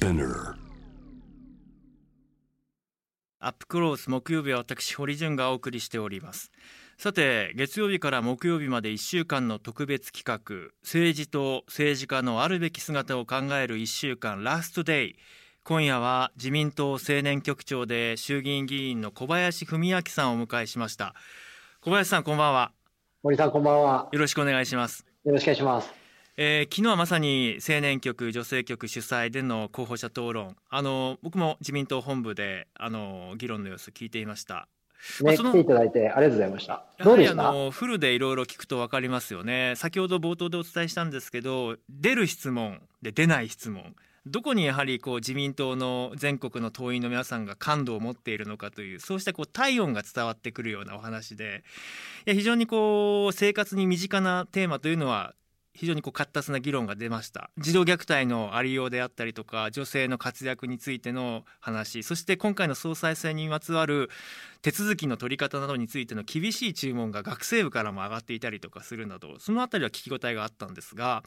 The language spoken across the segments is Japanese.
Spinner. アップクロース木曜日は私堀潤がお送りしております。さて月曜日から木曜日まで1週間の特別企画政治と政治家のあるべき姿を考える1週間ラストデイ今夜は自民党青年局長で衆議院議員の小林文明さんをお迎えしました。小林さんこんばんは。森さんこんばんは。よろしくお願いします。よろしくお願いします。えー昨日はまさに青年局女性局主催での候補者討論。あの僕も自民党本部であの議論の様子聞いていました。まあね、来ていただいてありがとうございました。やうでした？のフルでいろいろ聞くと分かりますよね。先ほど冒頭でお伝えしたんですけど出る質問で出ない質問。どこにやはりこう自民党の全国の党員の皆さんが感度を持っているのかというそうしたこう体温が伝わってくるようなお話でいや非常にこう生活に身近なテーマというのは非常にこう活発な議論が出ました。児童虐待のありようであったりとか女性の活躍についての話そして今回の総裁選にまつわる手続きの取り方などについての厳しい注文が学生部からも上がっていたりとかするなどそのあたりは聞き応えがあったんですが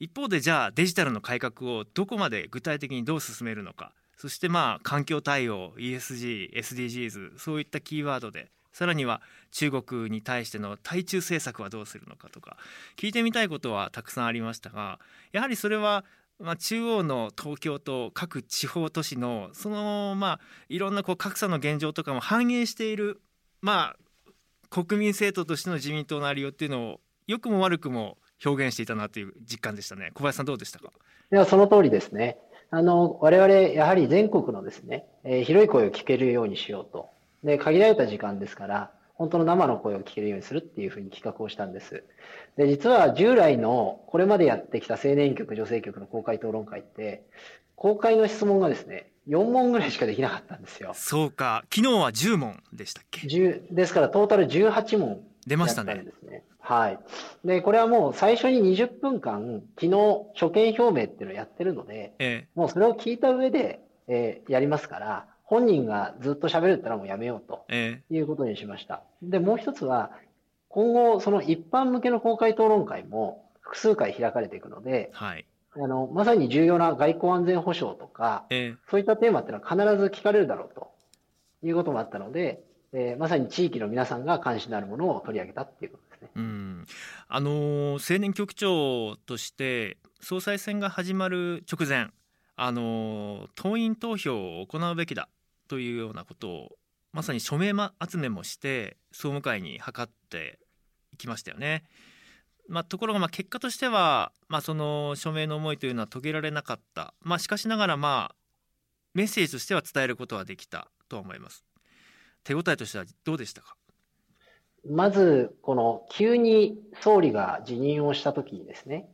一方でじゃあデジタルの改革をどこまで具体的にどう進めるのかそしてまあ環境対応 ESG、SDGs そういったキーワードでさらには中国に対しての対中政策はどうするのかとか聞いてみたいことはたくさんありましたがやはりそれはまあ、中央の東京と各地方都市のそのまあいろんなこう格差の現状とかも反映しているまあ国民政党としての自民党のありようっていうのを良くも悪くも表現していたなという実感でしたね小林さんどうでしたか？いや、その通りですね。あの、我々、やはり全国のですね、えー広い声を聞けるようにしようと。で、限られた時間ですから、本当の生の声を聞けるようにするっていうふうに企画をしたんです。で、実は従来の、これまでやってきた青年局、女性局の公開討論会って、公開の質問がですね、4問ぐらいしかできなかったんですよ。そうか昨日は10問でしたっけ？10ですから、トータル18問出ましたね。はい。で、これはもう最初に20分間、昨日、所見表明っていうのをやってるので、えもうそれを聞いた上で、えーやりますから、本人がずっと喋るってのはもうやめようとええいうことにしました。で、もう一つは、今後、その一般向けの公開討論会も複数回開かれていくのでえ、はいあの、まさに重要な外交安全保障とか、ええそういったテーマっていうのは必ず聞かれるだろうということもあったので、えーまさに地域の皆さんが関心のあるものを取り上げたっていうことですね。うんあのー青年局長として総裁選が始まる直前あのー党員投票を行うべきだというようなことをまさに署名ま集めもして総務会に諮っていきましたよね。まあ、ところがまあ結果としては、まあ、その署名の思いというのは遂げられなかった、まあ、しかしながらまあメッセージとしては伝えることはできたと思います。手応えとしてはどうでしたか？まず、この急に総理が辞任をしたときにですね、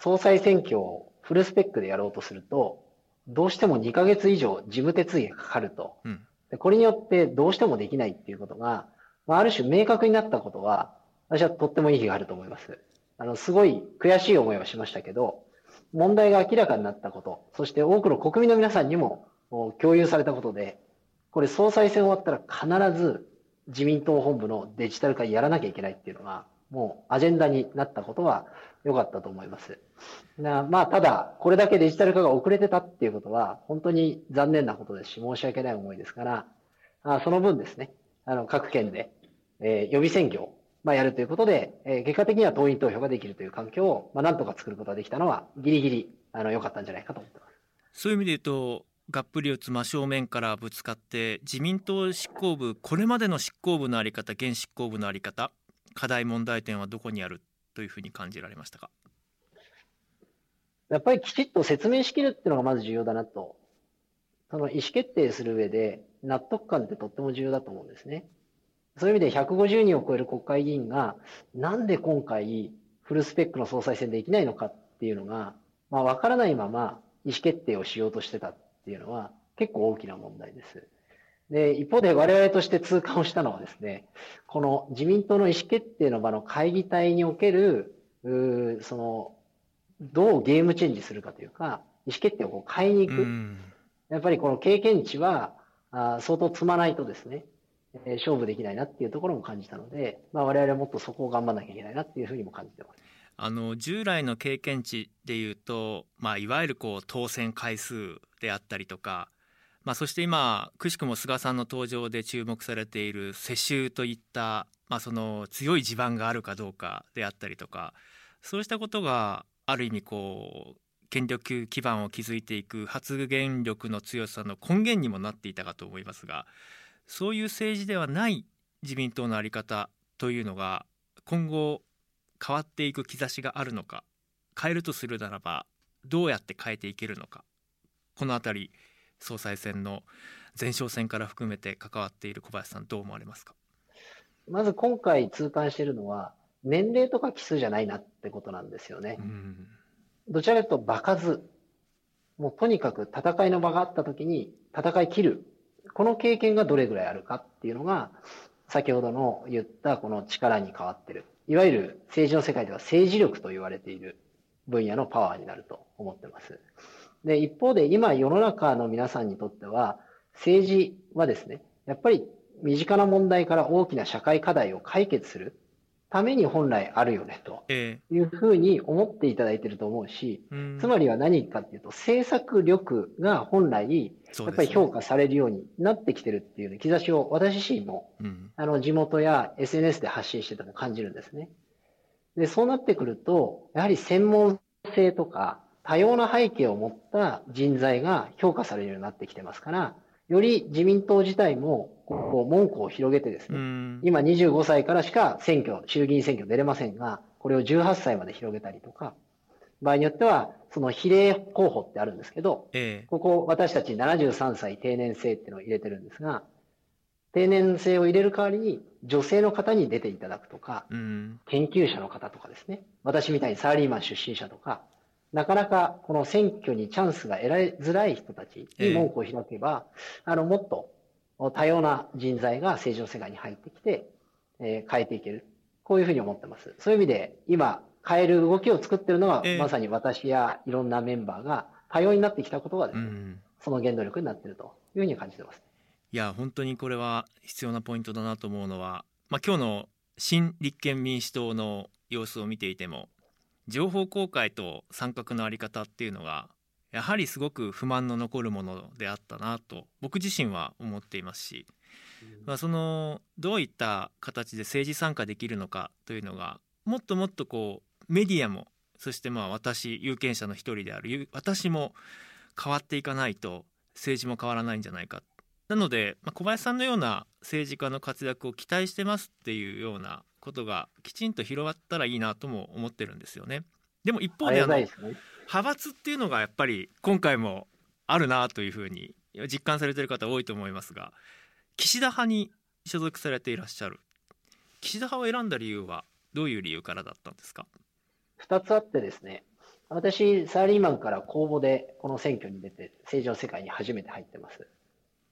総裁選挙をフルスペックでやろうとすると、どうしても2ヶ月以上事務手続きがかかると。うんでこれによってどうしてもできないっていうことが、まあ、ある種明確になったことは、私はとっても意義があると思います。あの、すごい悔しい思いはしましたけど、問題が明らかになったこと、そして多くの国民の皆さんにもお共有されたことで、これ総裁選終わったら必ず自民党本部のデジタル化やらなきゃいけないっていうのが、もうアジェンダになったことは良かったと思います。なまあ、ただ、これだけデジタル化が遅れてたっていうことは、本当に残念なことですし、申し訳ない思いですから、あその分ですね、あの、各県で、えー予備選挙を、まあ、やるということで、えー結果的には党員投票ができるという環境を、まあ、なんとか作ることができたのは、ギリギリ、あの、良かったんじゃないかと思ってます。そういう意味で言うとがっぷり四つ真正面からぶつかって自民党執行部これまでの執行部の在り方現執行部の在り方課題問題点はどこにあるというふうに感じられましたか？やっぱりきちっと説明しきるっていうのがまず重要だなと。その意思決定する上で納得感ってとっても重要だと思うんですね。そういう意味で150人を超える国会議員がなんで今回フルスペックの総裁選できないのかっていうのが、まあわからないまま意思決定をしようとしてたっていうのは結構大きな問題です。で、一方で我々として痛感をしたのはですね、この自民党の意思決定の場の会議体における、うーその、どうゲームチェンジするかというか、意思決定をこう変えに行く。うんやっぱりこの経験値は、あー相当積まないとですね、えー勝負できないなっていうところも感じたので、まあ我々はもっとそこを頑張らなきゃいけないなっていうふうにも感じてます。あの従来の経験値でいうと、まあ、いわゆるこう当選回数であったりとか、まあ、そして今くしくも菅さんの登場で注目されている世襲といった、まあ、その強い地盤があるかどうかであったりとかそうしたことがある意味こう権力基盤を築いていく発言力の強さの根源にもなっていたかと思いますがそういう政治ではない自民党の在り方というのが今後変わっていく兆しがあるのか変えるとするならばどうやって変えていけるのかこの辺り総裁選の前哨戦から含めて関わっている小林さんどう思われますか？まず今回痛感しているのは年齢とか奇数じゃないなってことなんですよね。どちらかというと場数。もうとにかく戦いの場があった時に戦い切る。この経験がどれぐらいあるかっていうのが先ほどの言ったこの力に変わってる。いわゆる政治の世界では政治力と言われている分野のパワーになると思ってます。で、一方で今世の中の皆さんにとっては、政治はですね、やっぱり身近な問題から大きな社会課題を解決するために本来あるよねというふうに思っていただいていると思うし、えー、つまりは何かっていうと政策力が本来やっぱり評価されるようになってきてるっていう、兆しを私自身も、うん、あの地元や SNS で発信してても感じるんですね。で、そうなってくると、やはり専門性とか多様な背景を持った人材が評価されるようになってきてますから、より自民党自体も、こう、門戸を広げてですね、今25歳からしか選挙、衆議院選挙出れませんが、これを18歳まで広げたりとか、場合によっては、その比例候補ってあるんですけど、ええ、ここ私たち73歳定年制っていうのを入れてるんですが、定年制を入れる代わりに女性の方に出ていただくとか、研究者の方とかですね、私みたいにサラリーマン出身者とか、なかなかこの選挙にチャンスが得られづらい人たちに門戸を開けば、えー、あの、もっと多様な人材が政治の世界に入ってきて、えー、変えていける。こういうふうに思ってます。そういう意味で、今、変える動きを作ってるのは、えー、まさに私やいろんなメンバーが多様になってきたことがですね、うん、その原動力になっているというふうに感じてます。いや、本当にこれは必要なポイントだなと思うのは、まあ、今日の新立憲民主党の様子を見ていても、情報公開と参画の在り方っていうのがやはりすごく不満の残るものであったなと僕自身は思っていますし、まあ、そのどういった形で政治参加できるのかというのがもっともっとこうメディアもそしてまあ私有権者の一人である私も変わっていかないと政治も変わらないんじゃないか。なので、まあ、小林さんのような政治家の活躍を期待してますっていうようなことがきちんと広がったらいいなとも思ってるんですよね。でも一方であの、派閥っていうのがやっぱり今回もあるなというふうに実感されてる方多いと思いますが岸田派に所属されていらっしゃる。岸田派を選んだ理由はどういう理由からだったんですか？2つあってですね。私サラリーマンから公募でこの選挙に出て政治の世界に初めて入ってます。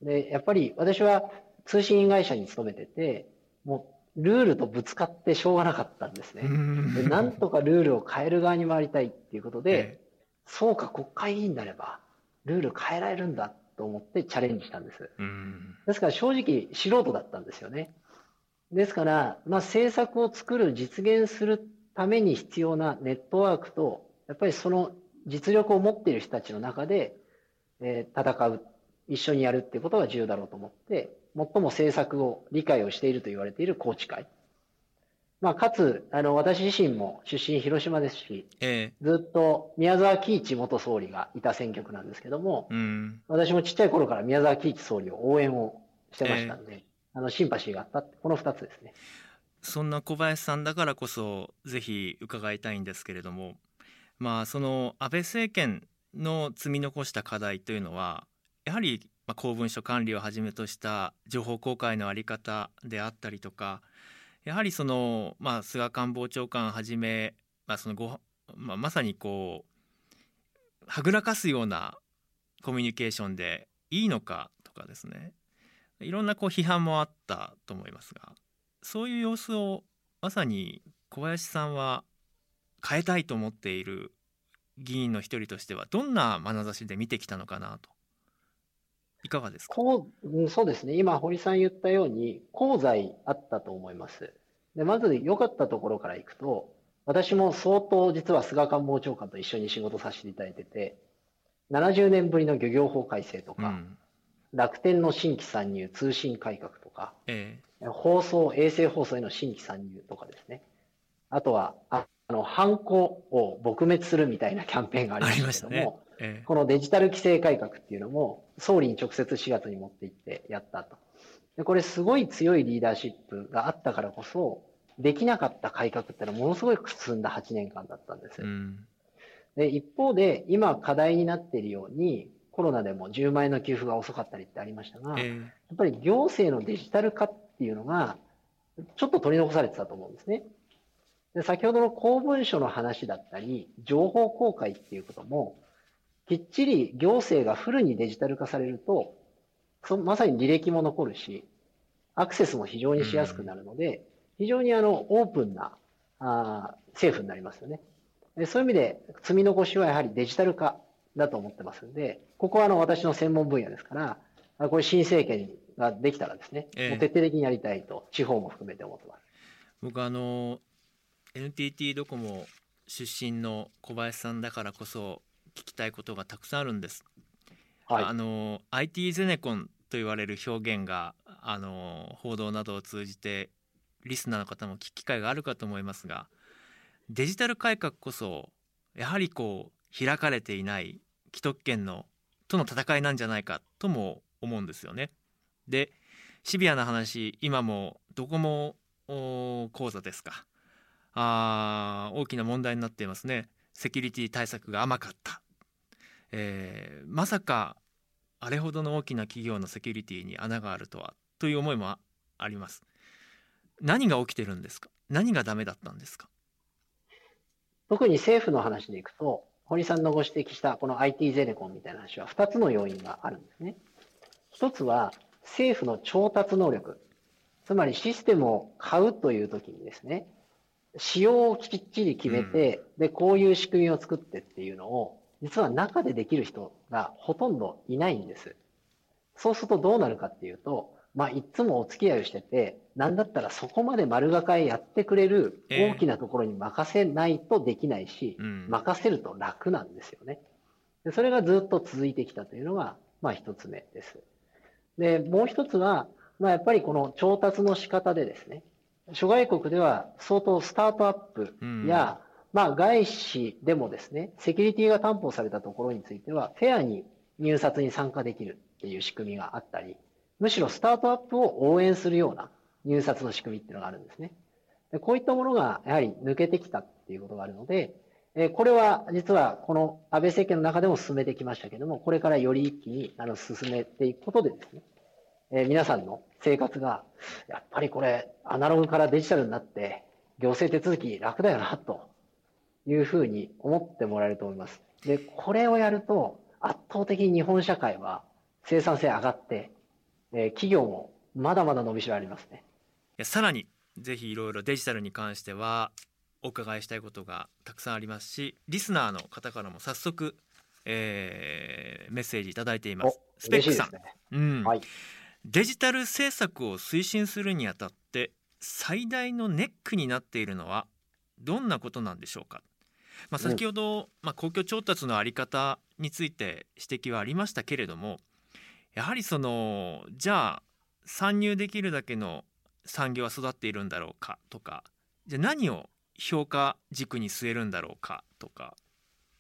でやっぱり私は通信会社に勤めててもうルールとぶつかってしょうがなかったんですね。でなんとかルールを変える側に回りたいっていうことで、ええ、そうか、国会議員になれば、ルール変えられるんだと思ってチャレンジしたんです。ですから正直素人だったんですよね。ですから、まあ、政策を作る、実現するために必要なネットワークと、やっぱりその実力を持っている人たちの中で、えー、戦う、一緒にやるっていうことが重要だろうと思って、最も政策を理解をしていると言われている宏池会。まあ、かつ、あの、私自身も出身広島ですし、えー、ずっと宮沢喜一元総理がいた選挙区なんですけども、うん、私もちっちゃい頃から宮沢喜一総理を応援をしてましたんで、えー、あの、シンパシーがあった、この二つですね。そんな小林さんだからこそ、ぜひ伺いたいんですけれども、まあ、その安倍政権の積み残した課題というのは、やはりまあ、公文書管理をはじめとした情報公開の在り方であったりとかやはりその、まあ、菅官房長官はじめ、まあそのごまあ、まさにこうはぐらかすようなコミュニケーションでいいのかとかですね。いろんなこう批判もあったと思いますがそういう様子をまさに小林さんは変えたいと思っている議員の一人としてはどんな眼差しで見てきたのかなといかがですか？こうそうですね。今、堀さん言ったように、功罪あったと思います。で、まず良かったところからいくと、私も相当実は菅官房長官と一緒に仕事させていただいてて、70年ぶりの漁業法改正とか、うん楽天の新規参入、通信改革とか、え放送、衛星放送への新規参入とかですね。あとは、ああの、ハンコを撲滅するみたいなキャンペーンがありましたけども、このデジタル規制改革っていうのも、総理に直接4月に持って行ってやったと。で、これすごい強いリーダーシップがあったからこそ、できなかった改革っていうのはものすごい進んだ8年間だったんです。うんで、一方で、今課題になっているように、コロナでも10万円の給付が遅かったりってありましたが、えやっぱり行政のデジタル化っていうのが、ちょっと取り残されてたと思うんですね。で先ほどの公文書の話だったり、情報公開っていうことも、きっちり行政がフルにデジタル化されると、そまさに履歴も残るし、アクセスも非常にしやすくなるので、非常にあのオープンなあー政府になりますよね。でそういう意味で、積み残しはやはりデジタル化だと思ってますんで、ここはあの私の専門分野ですから、あこれ新政権ができたらですね、ええもう徹底的にやりたいと、地方も含めて思ってます。僕あの NTT ドコモ出身の小林さんだからこそ聞きたいことがたくさんあるんです。はい。あの IT ゼネコンと言われる表現があの報道などを通じてリスナーの方も聞く機会があるかと思いますがデジタル改革こそやはりこう開かれていない既得権のとの戦いなんじゃないかとも思うんですよね。でシビアな話今もドコモお講座ですかあー大きな問題になっていますねセキュリティ対策が甘かった、えーまさかあれほどの大きな企業のセキュリティに穴があるとはという思いもああります何が起きてるんですか？何がダメだったんですか？特に政府の話でいくと、堀さんのご指摘したこの IT ゼネコンみたいな話は2つの要因があるんですね。一つは政府の調達能力。つまりシステムを買うという時にですね、仕様をきっちり決めて、で、こういう仕組みを作ってっていうのを、実は中でできる人がほとんどいないんです。そうするとどうなるかっていうと、まあ、いつもお付き合いをしてて、なんだったらそこまで丸がかえやってくれるええ大きなところに任せないとできないし、うん任せると楽なんですよね。でそれがずっと続いてきたというのが、まあ一つ目です。で、もう一つは、まあやっぱりこの調達の仕方でですね、諸外国では相当スタートアップや、まあ外資でもですね、セキュリティが担保されたところについては、フェアに入札に参加できるっていう仕組みがあったり、むしろスタートアップを応援するような入札の仕組みっていうのがあるんですね。でこういったものがやはり抜けてきたっていうことがあるので、えこれは実はこの安倍政権の中でも進めてきましたけども、これからより一気にあの進めていくことでですね、え皆さんの生活が、やっぱりこれ、アナログからデジタルになって、行政手続き楽だよな、というふうに思ってもらえると思います。で、これをやると、圧倒的に日本社会は生産性上がって、えー企業もまだまだ伸びしろありますね。いやさらにぜひいろいろデジタルに関してはお伺いしたいことがたくさんありますしリスナーの方からも早速、えーメッセージいただいていますおスペックさん、ね。うんはい。デジタル政策を推進するにあたって最大のネックになっているのはどんなことなんでしょうか、まあ、うん。先ほど、まあ、公共調達のあり方について指摘はありましたけれどもやはりそのじゃあ参入できるだけの産業は育っているんだろうかとかじゃあ何を評価軸に据えるんだろうかとか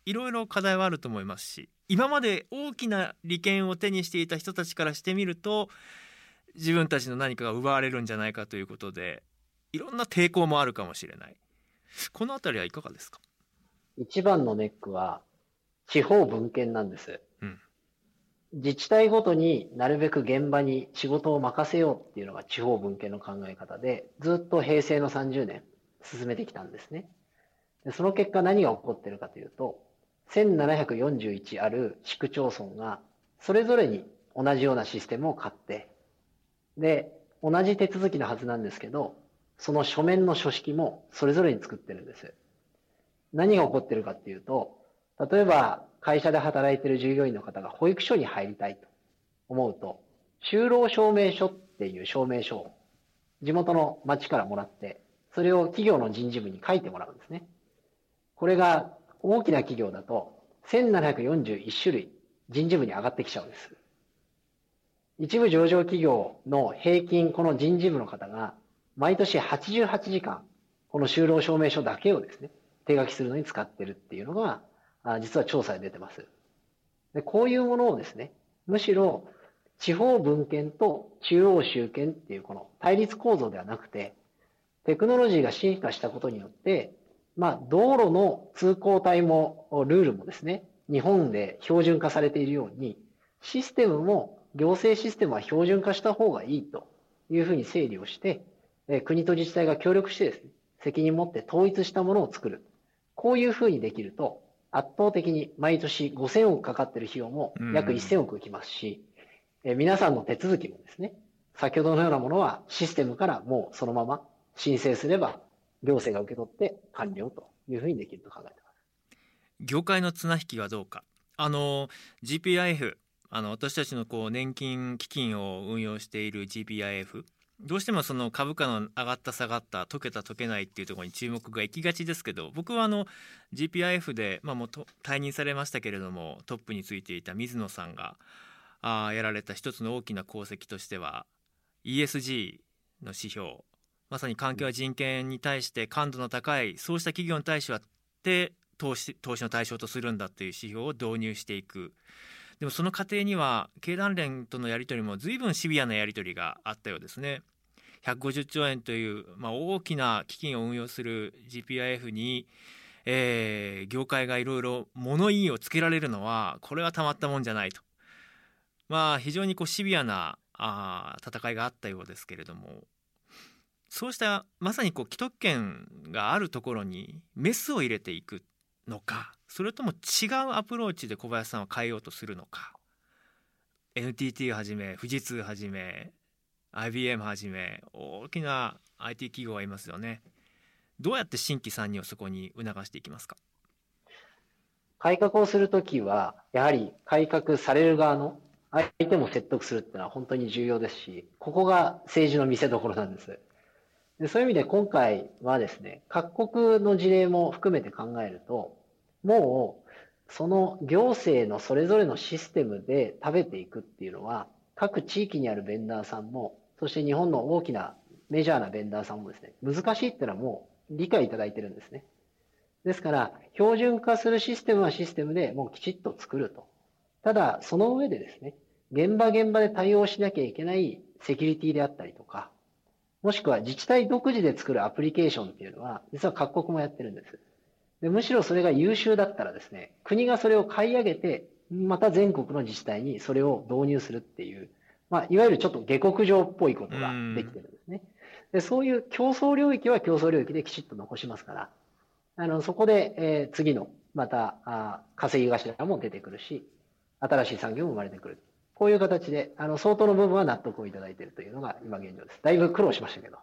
いろいろ課題はあると思いますし今まで大きな利権を手にしていた人たちからしてみると自分たちの何かが奪われるんじゃないかということでいろんな抵抗もあるかもしれない。このあたりはいかがですか？一番のネックは、地方分権なんです。うん自治体ごとになるべく現場に仕事を任せようっていうのが地方分権の考え方で、ずっと平成の30年進めてきたんですね。でその結果何が起こってるかというと、1741ある市区町村がそれぞれに同じようなシステムを買って、で、同じ手続きのはずなんですけど、その書面の書式もそれぞれに作ってるんです。何が起こってるかっていうと、例えば会社で働いてる従業員の方が保育所に入りたいと思うと、就労証明書っていう証明書を地元の町からもらって、それを企業の人事部に書いてもらうんですね。これが大きな企業だと1741種類人事部に上がってきちゃうんです。一部上場企業の平均この人事部の方が毎年88時間この就労証明書だけをですね、手書きするのに使ってるっていうのが、実は調査で出てます。でこういうものをですね、むしろ地方分権と中央集権っていうこの対立構造ではなくて、テクノロジーが進化したことによって、まあ、道路の通行帯も、ルールもですね、日本で標準化されているように、システムも、行政システムは標準化した方がいいというふうに整理をして、国と自治体が協力してですね、責任を持って統一したものを作る。こういうふうにできると、圧倒的に毎年5000億かかってる費用も約1000億きますし、え皆さんの手続きもですね、先ほどのようなものはシステムからもうそのまま申請すれば行政が受け取って完了というふうにできると考えています。業界の綱引きはどうか。あの GPIF あの私たちのこう年金基金を運用している GPIF どうしてもその株価の上がった下がった解けた解けないっていうところに注目が行きがちですけど僕はあの GPIF で、まあ、もう退任されましたけれどもトップについていた水野さんがあやられた一つの大きな功績としては ESG の指標まさに環境や人権に対して感度の高いそうした企業に対しては投資投資の対象とするんだという指標を導入していく。でもその過程には経団連とのやり取りも随分シビアなやり取りがあったようですね。150兆円という、まあ、大きな基金を運用する GPIF に、えー、業界がいろいろ物言いをつけられるのはこれはたまったもんじゃないと。まあ非常にこうシビアなあ戦いがあったようですけれども。そうしたまさにこう既得権があるところにメスを入れていく。のかそれとも違うアプローチで小林さんは変えようとするのか。NTT はじめ富士通はじめ IBM はじめ大きな IT 企業がいますよね。どうやって新規参入をそこに促していきますか？改革をするときはやはり改革される側の相手も説得するっていうのは本当に重要ですし、ここが政治の見せ所なんです。でそういう意味で今回はですね、各国の事例も含めて考えると、もうその行政のそれぞれのシステムで食べていくっていうのは、各地域にあるベンダーさんも、そして日本の大きなメジャーなベンダーさんもですね、難しいっていうのはもう理解いただいてるんですね。ですから、標準化するシステムはシステムでもうきちっと作ると。ただ、その上でですね、現場現場で対応しなきゃいけないセキュリティであったりとか、もしくは自治体独自で作るアプリケーションっていうのは、実は各国もやってるんです。でむしろそれが優秀だったらですね、国がそれを買い上げて、また全国の自治体にそれを導入するっていう、まあ、いわゆるちょっと下克上っぽいことができてるんですね。でそういう競争領域は競争領域できちっと残しますから、あのそこで、えー、次のまたあ稼ぎ頭も出てくるし、新しい産業も生まれてくる。こういう形で、あの相当の部分は納得をいただいているというのが今現状です。だいぶ苦労しましたけど。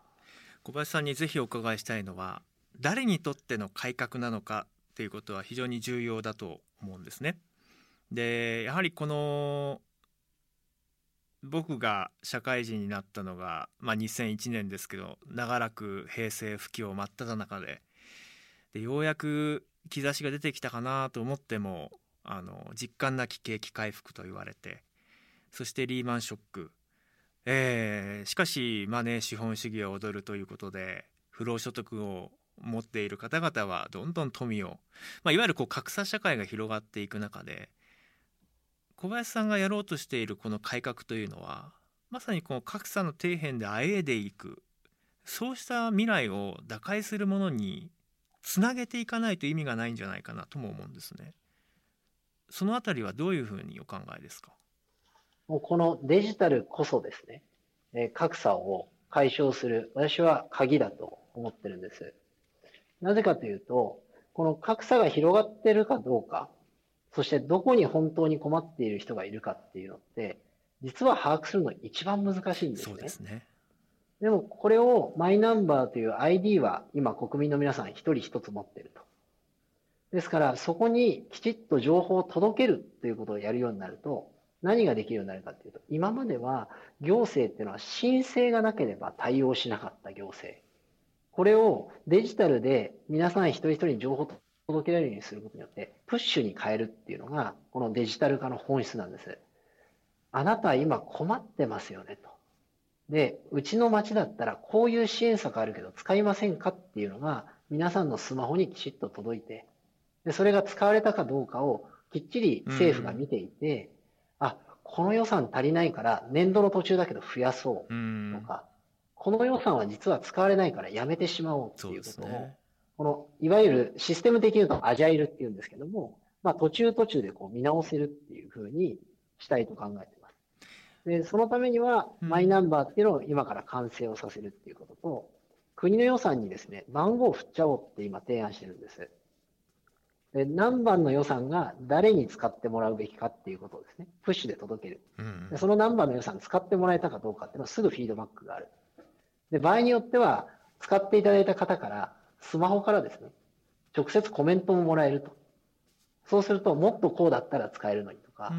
小林さんにぜひお伺いしたいのは、誰にとっての改革なのかということは非常に重要だと思うんですね。で、やはりこの僕が社会人になったのが、まあ、2001年ですけど長らく平成不況真っ只中ででようやく兆しが出てきたかなと思ってもあの実感なき景気回復と言われてそしてリーマンショック、えー、しかしマネー資本主義は踊るということで不労所得を持っている方々はどんどん富を、まあ、いわゆるこう格差社会が広がっていく中で小林さんがやろうとしているこの改革というのはまさにこの格差の底辺であえいでいくそうした未来を打開するものにつなげていかないと意味がないんじゃないかなとも思うんですね。そのあたりはどういうふうにお考えですか？もうこのデジタルこそですね、え格差を解消する、私は鍵だと思ってるんです。なぜかというと、この格差が広がってるかどうか、そしてどこに本当に困っている人がいるかっていうのって、実は把握するの一番難しいんですね。そうですね。でもこれをマイナンバーという ID は今国民の皆さん一人一つ持ってると。ですからそこにきちっと情報を届けるということをやるようになると、何ができるようになるかっていうと、今までは行政っていうのは申請がなければ対応しなかった行政。これをデジタルで皆さん一人一人に情報を届けられるようにすることによって、プッシュに変えるっていうのが、このデジタル化の本質なんです。あなたは今困ってますよねと。で、うちの町だったらこういう支援策あるけど使いませんかっていうのが皆さんのスマホにきちっと届いて、でそれが使われたかどうかをきっちり政府が見ていて、あ、この予算足りないから年度の途中だけど増やそうとか、うん、この予算は実は使われないからやめてしまおうっていうことを、ね、このいわゆるシステム的に言うとアジャイルっていうんですけども、まあ途中途中でこう見直せるっていうふうにしたいと考えてます。で、そのためにはマイナンバーっていうのを今から完成をさせるっていうことと、国の予算にですね、番号を振っちゃおうって今提案してるんです。で何番の予算が誰に使ってもらうべきかっていうことをですね、プッシュで届ける。でその何番の予算使ってもらえたかどうかっていうのはすぐフィードバックがある。で、場合によっては、使っていただいた方から、スマホからですね、直接コメントももらえると。そうすると、もっとこうだったら使えるのにとか、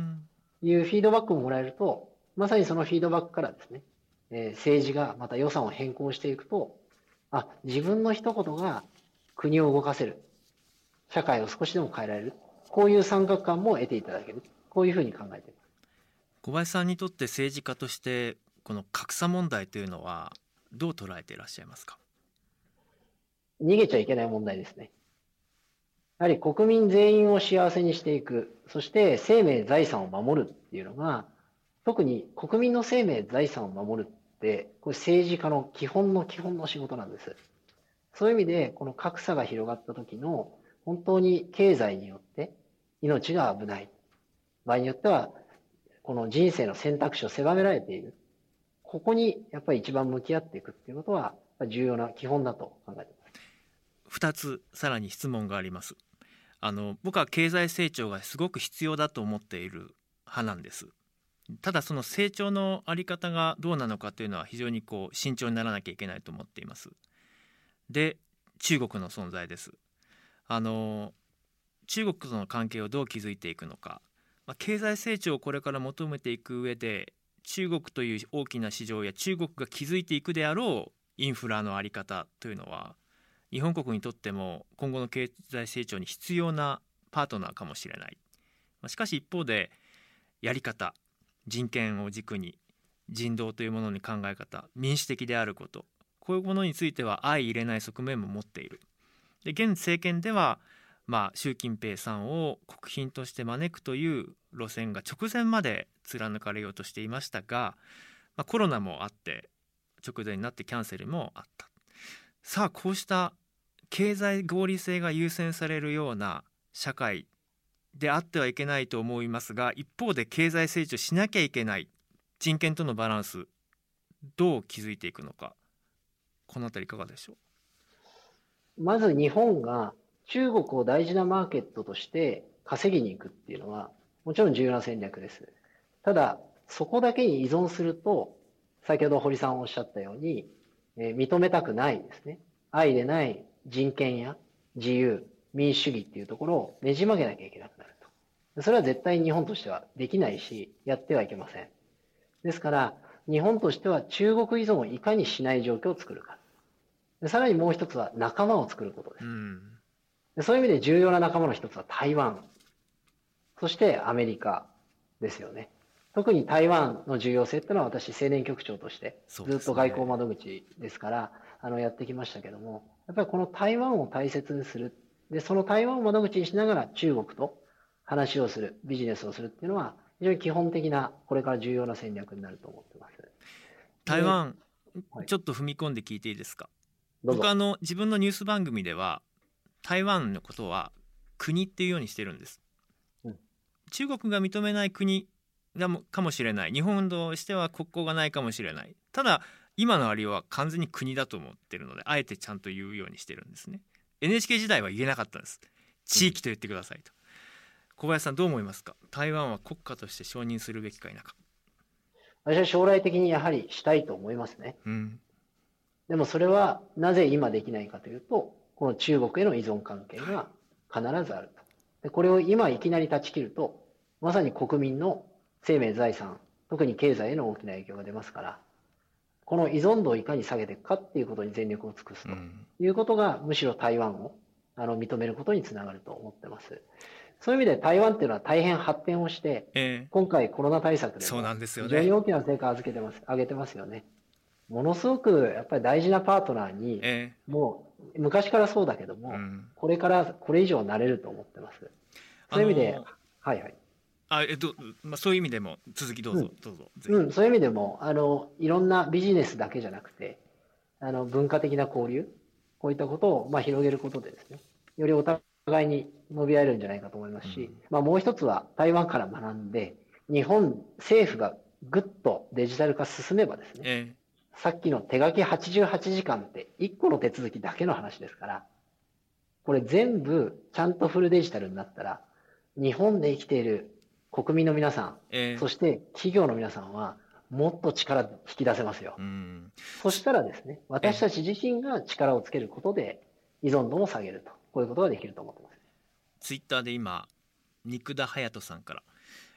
いうフィードバックももらえると、まさにそのフィードバックからですね、えー、政治がまた予算を変更していくと、あ、自分の一言が国を動かせる。社会を少しでも変えられる。こういう三角感も得ていただける。こういうふうに考えています。小林さんにとって政治家としてこの格差問題というのはどう捉えていらっしゃいますか？逃げちゃいけない問題ですね。やはり国民全員を幸せにしていく、そして生命、財産を守るっていうのが、特に国民の生命、財産を守るって、これ政治家の基本の基本の仕事なんです。そういう意味で、この格差が広がった時の、本当に経済によって命が危ない。場合によっては、この人生の選択肢を狭められている。ここにやっぱり一番向き合っていくっていうことは重要な基本だと考えています。2つさらに質問があります。あの僕は経済成長がすごく必要だと思っている派なんです。ただその成長のあり方がどうなのかというのは非常にこう慎重にならなきゃいけないと思っています。で中国の存在です。あの中国との関係をどう築いていくのか、まあ、経済成長をこれから求めていく上で中国という大きな市場や中国が築いていくであろうインフラの在り方というのは日本国にとっても今後の経済成長に必要なパートナーかもしれない。しかし一方でやり方人権を軸に人道というものに考え方民主的であることこういうものについては相入れない側面も持っている。で現政権ではまあ、習近平さんを国賓として招くという路線が直前まで貫かれようとしていましたが、まあ、コロナもあって直前になってキャンセルもあった。さあこうした経済合理性が優先されるような社会であってはいけないと思いますが一方で経済成長しなきゃいけない人権とのバランスどう築いていくのかこの辺りいかがでしょう？まず日本が中国を大事なマーケットとして稼ぎに行くっていうのは、もちろん重要な戦略です。ただ、そこだけに依存すると、先ほど堀さんおっしゃったように、えー、認めたくないですね。愛でない人権や自由、民主主義っていうところをねじ曲げなきゃいけなくなると。それは絶対日本としてはできないし、やってはいけません。ですから、日本としては中国依存をいかにしない状況を作るか。さらにもう一つは仲間を作ることです。うんそういう意味で重要な仲間の一つは台湾、そしてアメリカですよね。特に台湾の重要性っていうのは私、青年局長としてずっと外交窓口ですから、ね、あのやってきましたけども、やっぱりこの台湾を大切にする。で、その台湾を窓口にしながら中国と話をする、ビジネスをするっていうのは、非常に基本的な、これから重要な戦略になると思ってます。台湾、ちょっと踏み込んで聞いていいですか？僕あの自分のニュース番組では台湾のことは国っていうようにしてるんです、うん、中国が認めない国かもしれない。日本としては国交がないかもしれない。ただ今のありは完全に国だと思ってるのであえてちゃんと言うようにしてるんですね。NHK 時代は言えなかったんです。地域と言ってくださいと、うん、小林さんどう思いますか？台湾は国家として承認するべきか否か。私は将来的にやはりしたいと思いますね、うん、でもそれはなぜ今できないかというとこの中国への依存関係が必ずあると。でこれを今いきなり断ち切ると、まさに国民の生命財産、特に経済への大きな影響が出ますから、この依存度をいかに下げていくかっていうことに全力を尽くすということが、むしろ台湾をあの認めることにつながると思ってます。そういう意味で台湾っていうのは大変発展をして、えー、今回コロナ対策でも非常に大きな成果を預けてます、上げてますよね。ものすごくやっぱり大事なパートナーに、えー、もう昔からそうだけども、うん、これからこれ以上なれると思ってます。そういう意味で、はいはい。あえっとまあ、そういう意味でも続きどうぞ、うん、どうぞ。うん、そういう意味でもあのいろんなビジネスだけじゃなくてあの文化的な交流こういったことを、まあ、広げることでですねよりお互いに伸び合えるんじゃないかと思いますし、うん、まあ、もう一つは台湾から学んで日本政府がぐっとデジタル化進めばですね、ええ、さっきの手書き88時間って1個の手続きだけの話ですからこれ全部ちゃんとフルデジタルになったら日本で生きている国民の皆さん、えー、そして企業の皆さんは、もっと力引き出せますよ。そしたらですね、私たち自身が力をつけることで、依存度も下げると、こういうことができると思ってます。ツイッターで今、肉田隼人さんから、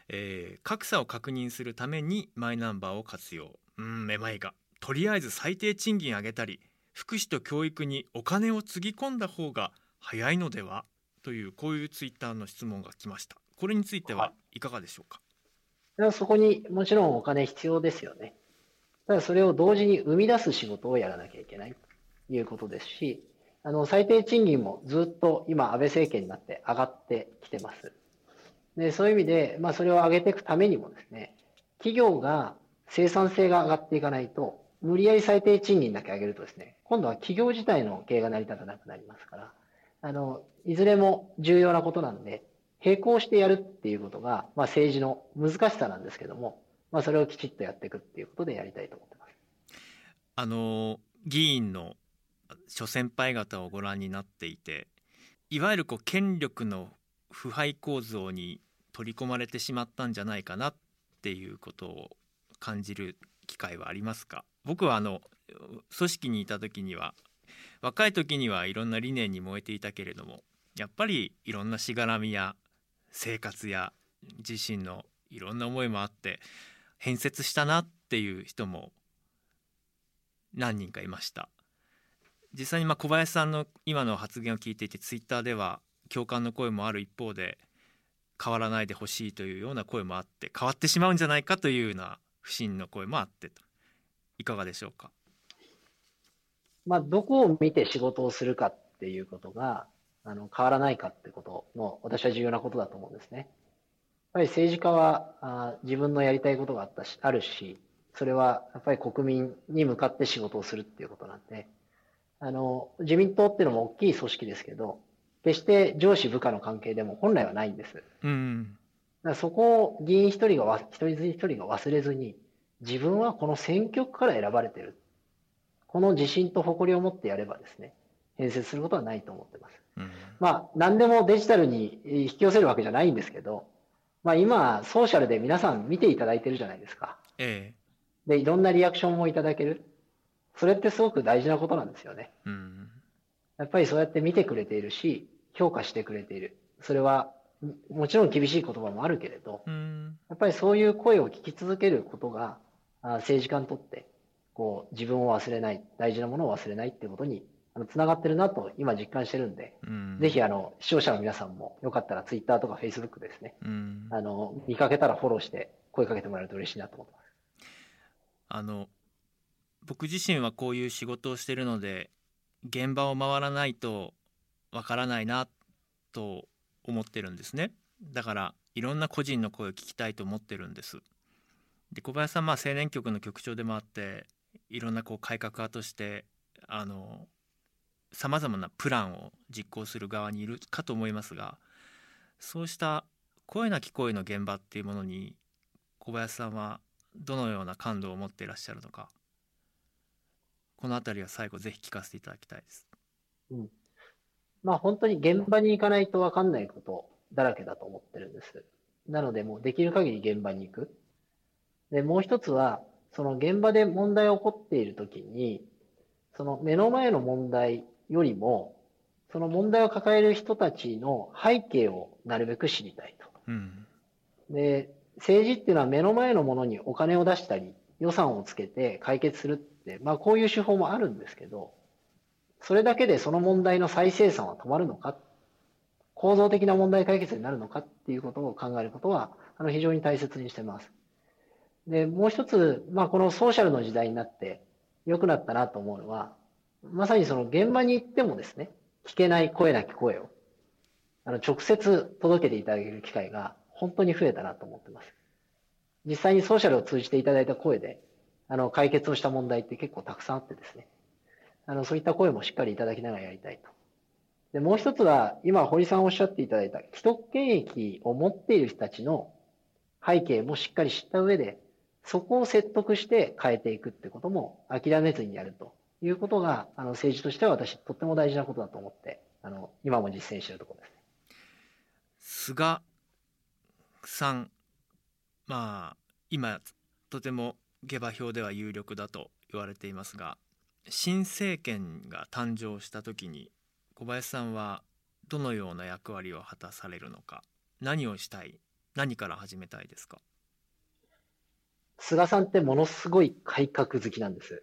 えー、格差を確認するためにマイナンバーを活用。うん、めまいが。とりあえず最低賃金上げたり、福祉と教育にお金をつぎ込んだ方が早いのでは？というこういうツイッターの質問が来ました。これについてはいかがでしょうか、はい、そこにもちろんお金必要ですよね。ただそれを同時に生み出す仕事をやらなきゃいけないということですし、あの、最低賃金もずっと今安倍政権になって上がってきてます。で、そういう意味で、まあそれを上げていくためにもですね、企業が生産性が上がっていかないと、無理やり最低賃金だけ上げるとですね、今度は企業自体の経営が成り立たなくなりますから、あの、いずれも重要なことなんで、並行してやるっていうことが、まあ、政治の難しさなんですけども、まあ、それをきちっとやっていくっていうことでやりたいと思ってます。あの議員の諸先輩方をご覧になっていていわゆるこう権力の腐敗構造に取り込まれてしまったんじゃないかなっていうことを感じる機会はありますか？僕はあの組織にいた時には若い時にはいろんな理念に燃えていたけれどもやっぱりいろんなしがらみや生活や自身のいろんな思いもあって変節したなっていう人も何人かいました。実際にま小林さんの今の発言を聞いていてツイッターでは共感の声もある一方で変わらないでほしいというような声もあって変わってしまうんじゃないかというような不信の声もあってと。いかがでしょうか？まあどこを見て仕事をするかっていうことがあの変わらないかってことの私は重要なことだと思うんですね。やっぱり政治家はあ自分のやりたいことがあったしあるし、それはやっぱり国民に向かって仕事をするっていうことなんで、あの自民党っていうのも大きい組織ですけど、決して上司部下の関係でも本来はないんです。うん、だからそこを議員一人が一人一人が忘れずに、自分はこの選挙区から選ばれてる。この自信と誇りを持ってやればですね、変節することはないと思ってます。うん、まあ、何でもデジタルに引き寄せるわけじゃないんですけど、まあ今、ソーシャルで皆さん見ていただいてるじゃないですか。ええ。で、いろんなリアクションもいただける。それってすごく大事なことなんですよね。うん。やっぱりそうやって見てくれているし、評価してくれている。それは、もちろん厳しい言葉もあるけれど、うん、やっぱりそういう声を聞き続けることが、政治家にとって、こう、自分を忘れない、大事なものを忘れないっていうことにあの、繋がってるなと今実感してるんで、うん、ぜひあの、視聴者の皆さんもよかったらツイッターとかフェイスブックですね、うん、あの、見かけたらフォローして声かけてもらえると嬉しいなと思ってます。あの、僕自身はこういう仕事をしてるので、現場を回らないとわからないなと思ってるんですね。だからいろんな個人の声を聞きたいと思ってるんです。で小林さんまあ青年局の局長でもあっていろんなこう改革派としてあのさまざまなプランを実行する側にいるかと思いますがそうした声なき声の現場っていうものに小林さんはどのような感動を持っていらっしゃるのかこの辺りは最後ぜひ聞かせていただきたいです。うん、まあ本当に現場に行かないと分かんないことだらけだと思ってるんです。なのでもうできる限り現場に行く。で、もう一つは、その現場で問題が起こっているときに、その目の前の問題よりも、その問題を抱える人たちの背景をなるべく知りたいと。うん、で、政治っていうのは目の前のものにお金を出したり、予算をつけて解決するっ、まあこういう手法もあるんですけど、それだけでその問題の再生産は止まるのか、構造的な問題解決になるのかっていうことを考えることは、あの非常に大切にしてます。で、もう一つ、まあこのソーシャルの時代になって良くなったなと思うのは、まさにその現場に行ってもですね、聞けない声なき声を、あの直接届けていただける機会が本当に増えたなと思ってます。実際にソーシャルを通じていただいた声で、あの、解決をした問題って結構たくさんあってですね。あの、そういった声もしっかりいただきながらやりたいと。で、もう一つは、今、堀さんおっしゃっていただいた、既得権益を持っている人たちの背景もしっかり知った上で、そこを説得して変えていくってことも諦めずにやるということが、あの、政治としては私、とっても大事なことだと思って、あの、今も実践しているところですね。菅さん、まあ、今、とても下馬評では有力だと言われていますが、新政権が誕生した時に、小林さんはどのような役割を果たされるのか、何をしたい、何から始めたいですか？菅さんってものすごい改革好きなんです。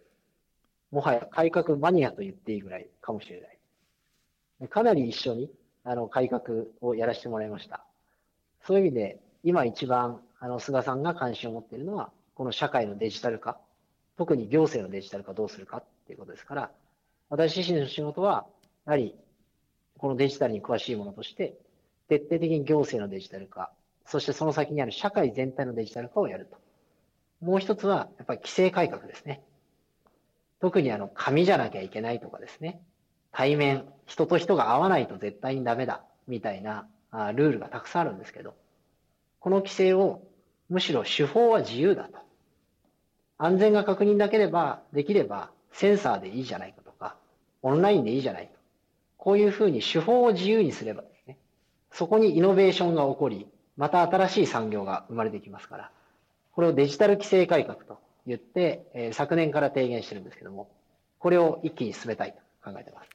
もはや改革マニアと言っていいぐらいかもしれない。かなり一緒にあの改革をやらせてもらいました。そういう意味で、今一番あの菅さんが関心を持っているのは、この社会のデジタル化、特に行政のデジタル化どうするかっていうことですから、私自身の仕事は、やはりこのデジタルに詳しいものとして、徹底的に行政のデジタル化、そしてその先にある社会全体のデジタル化をやると。もう一つは、やっぱり規制改革ですね。特にあの、紙じゃなきゃいけないとかですね。対面、人と人が合わないと絶対にダメだ、みたいなあルールがたくさんあるんですけど、この規制を、むしろ手法は自由だと。安全が確認だければ、できれば、センサーでいいじゃないかとか、オンラインでいいじゃないと。こういうふうに手法を自由にすればですね、そこにイノベーションが起こり、また新しい産業が生まれてきますから、これをデジタル規制改革と言って、えー、昨年から提言してるんですけども、これを一気に進めたいと考えています。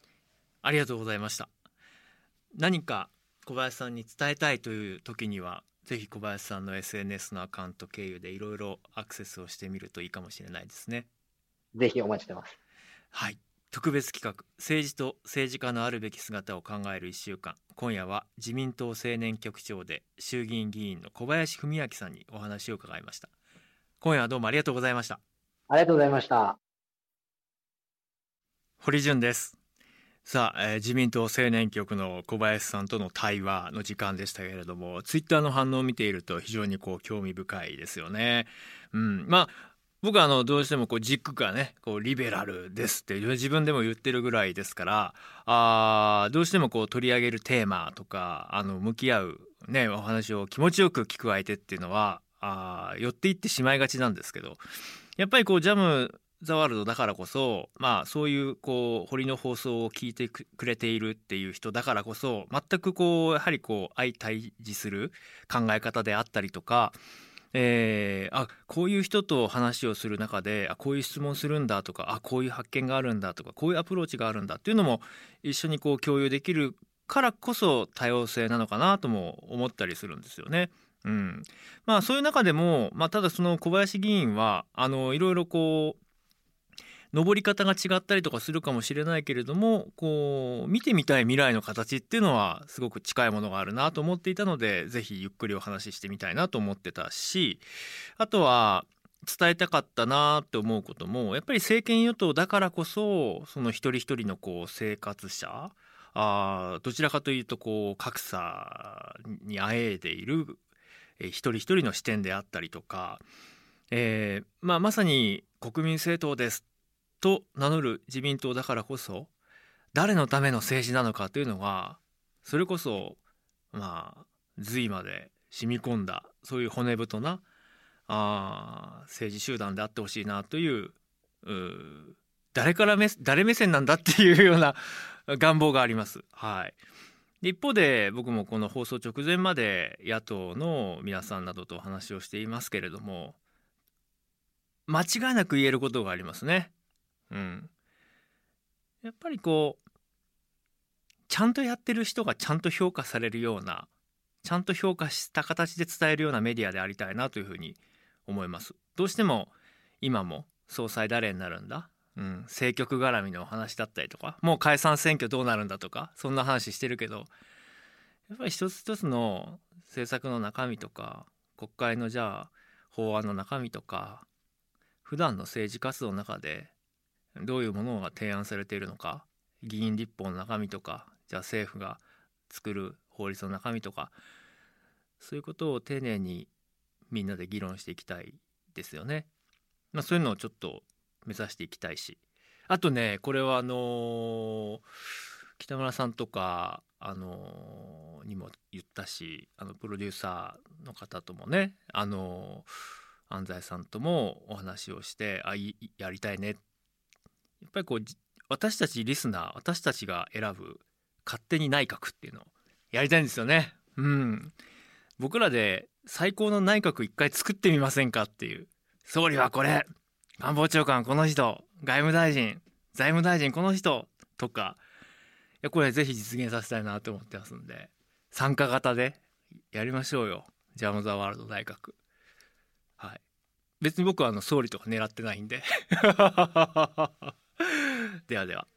ありがとうございました。何か小林さんに伝えたいという時には、ぜひ小林さんの SNS のアカウント経由でいろいろアクセスをしてみるといいかもしれないですね。ぜひお待ちしてます。はい。特別企画政治と政治家のあるべき姿を考える1週間。今夜は自民党青年局長で衆議院議員の小林文明さんにお話を伺いました。今夜はどうもありがとうございました。ありがとうございました。堀潤です。さあ、えー、自民党青年局の小林さんとの対話の時間でしたけれどもツイッターの反応を見ていると非常にこう興味深いですよね。うん、まあ僕はあのどうしてもこう軸がねこうリベラルですって自分でも言ってるぐらいですからあどうしてもこう取り上げるテーマとかあの向き合うねお話を気持ちよく聞く相手っていうのはあ寄っていってしまいがちなんですけどやっぱりこうジャムザワールドだからこそまあそういうこう堀の放送を聞いてくれているっていう人だからこそ全くこうやはりこう相対峙する考え方であったりとかえー、あこういう人と話をする中であこういう質問するんだとかあこういう発見があるんだとかこういうアプローチがあるんだっていうのも一緒にこう共有できるからこそ多様性なのかなとも思ったりするんですよね。うん、まあそういう中でも、まあ、ただその小林議員はあのいろいろこう登り方が違ったりとかするかもしれないけれどもこう見てみたい未来の形っていうのはすごく近いものがあるなと思っていたので是非ゆっくりお話ししてみたいなと思ってたしあとは伝えたかったなって思うこともやっぱり政権与党だからこそその一人一人のこう生活者あどちらかというとこう格差にあえいでいる一人一人の視点であったりとか、えーまあ、まさに国民政党ですと名乗る自民党だからこそ誰のための政治なのかというのはそれこそまあ髄まで染み込んだそういう骨太なあ政治集団であってほしいなという誰から目誰目線なんだっていうような願望があります。はい、一方で僕もこの放送直前まで野党の皆さんなどとお話をしていますけれども間違いなく言えることがありますね。うん、やっぱりこうちゃんとやってる人がちゃんと評価されるようなちゃんと評価した形で伝えるようなメディアでありたいなというふうに思います。どうしても今も総裁誰になるんだ？うん、政局絡みのお話だったりとかもう解散選挙どうなるんだとかそんな話してるけどやっぱり一つ一つの政策の中身とか国会のじゃあ法案の中身とか普段の政治活動の中でどういうものが提案されているのか議員立法の中身とかじゃあ政府が作る法律の中身とかそういうことを丁寧にみんなで議論していきたいですよね。まあ、そういうのをちょっと目指していきたいしあとねこれはあのー北村さんとか、あのーにも言ったしあのプロデューサーの方ともね、あのー安西さんともお話をしてあいやりたいねやっぱりこう私たちリスナー私たちが選ぶ勝手に内閣っていうのをやりたいんですよね。うん、僕らで最高の内閣一回作ってみませんかっていう。総理はこれ。官房長官この人。外務大臣。財務大臣この人。とか。いやこれぜひ実現させたいなと思ってますんで。参加型でやりましょうよ。ジャム・ザ・ワールド内閣。はい。別に僕はあの総理とか狙ってないんで。ではでは。